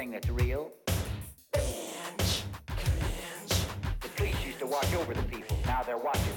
everything that's real. Binge. Binge. The police used to watch over the people. Now they're watching.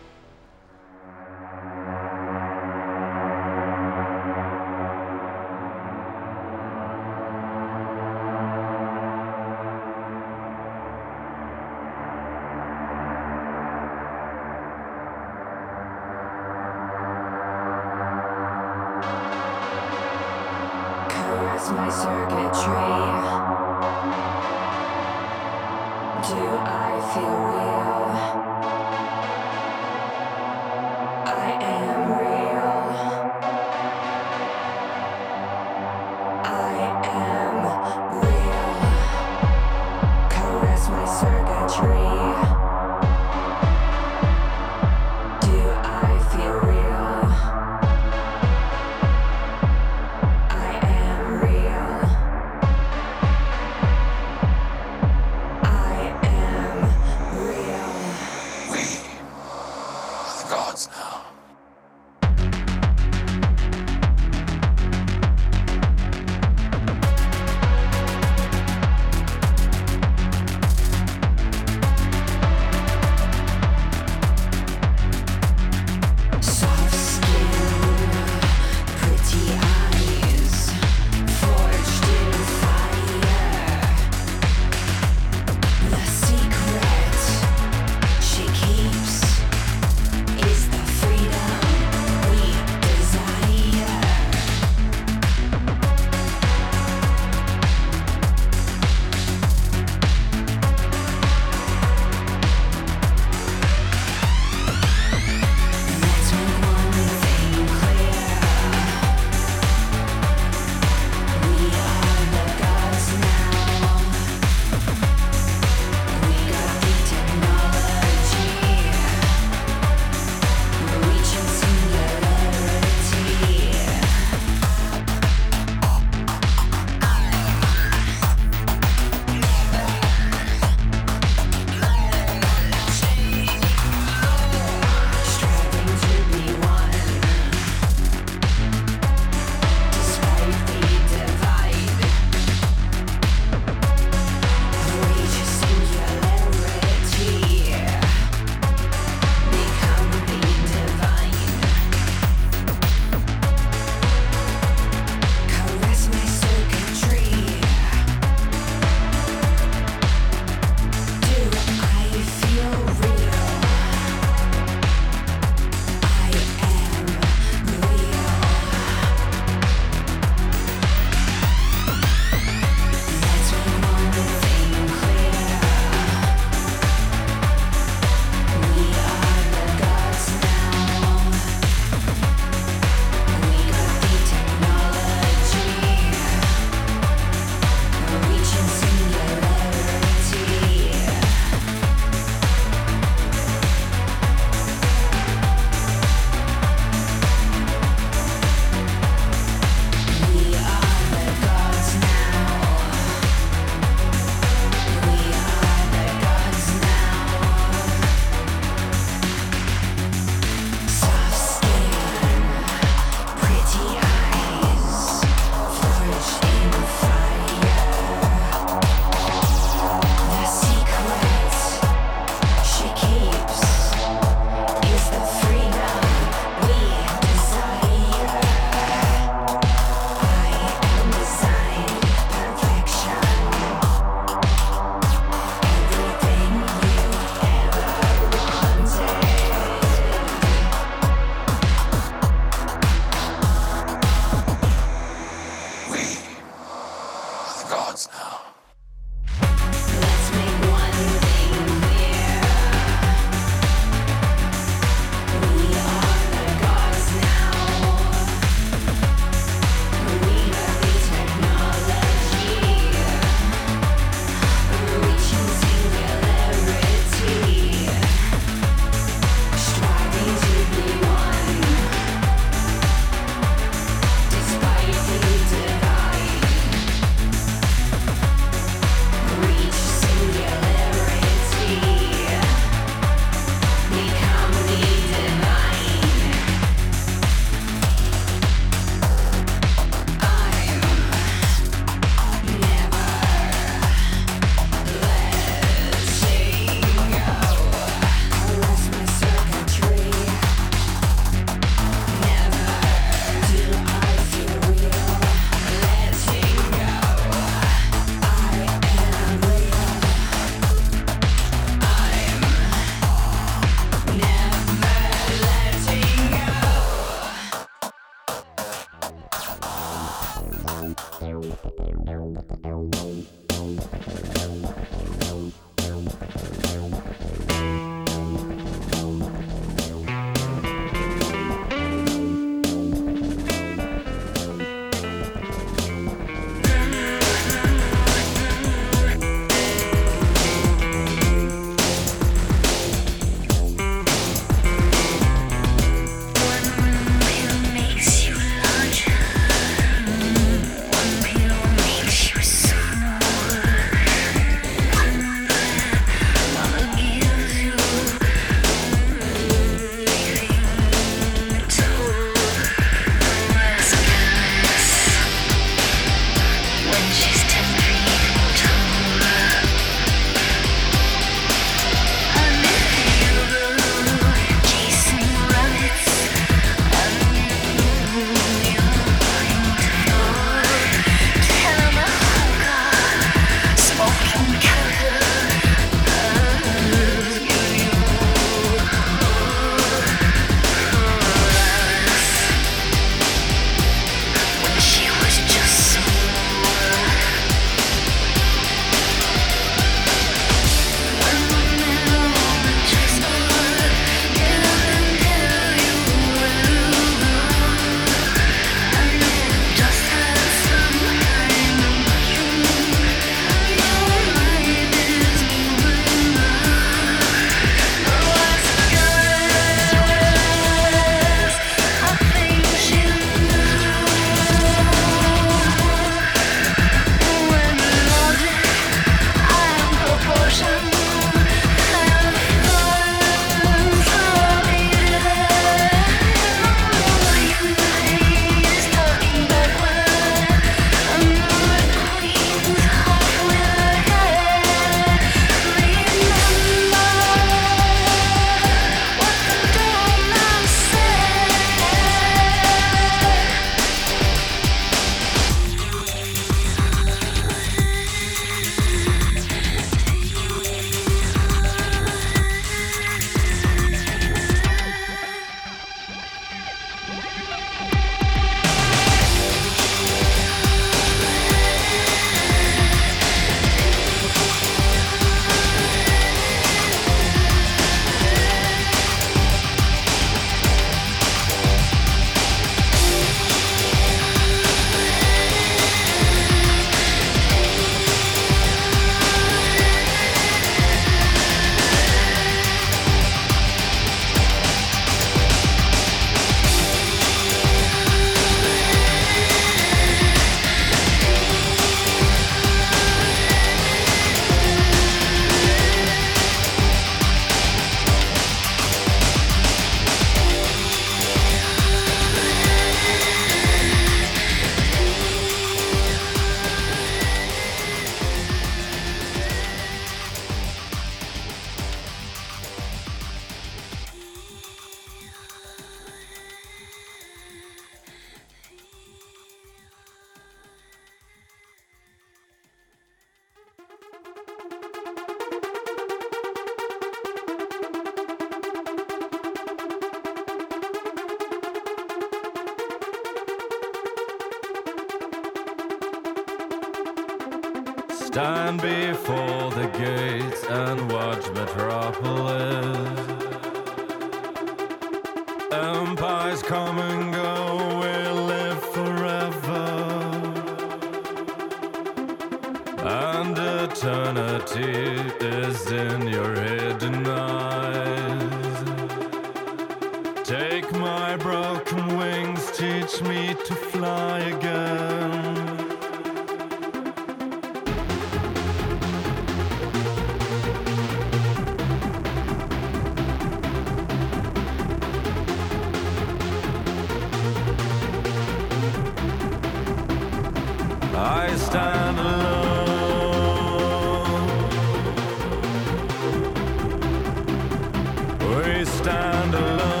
Stand alone.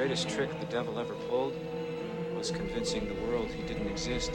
Greatest trick the devil ever pulled was convincing the world he didn't exist.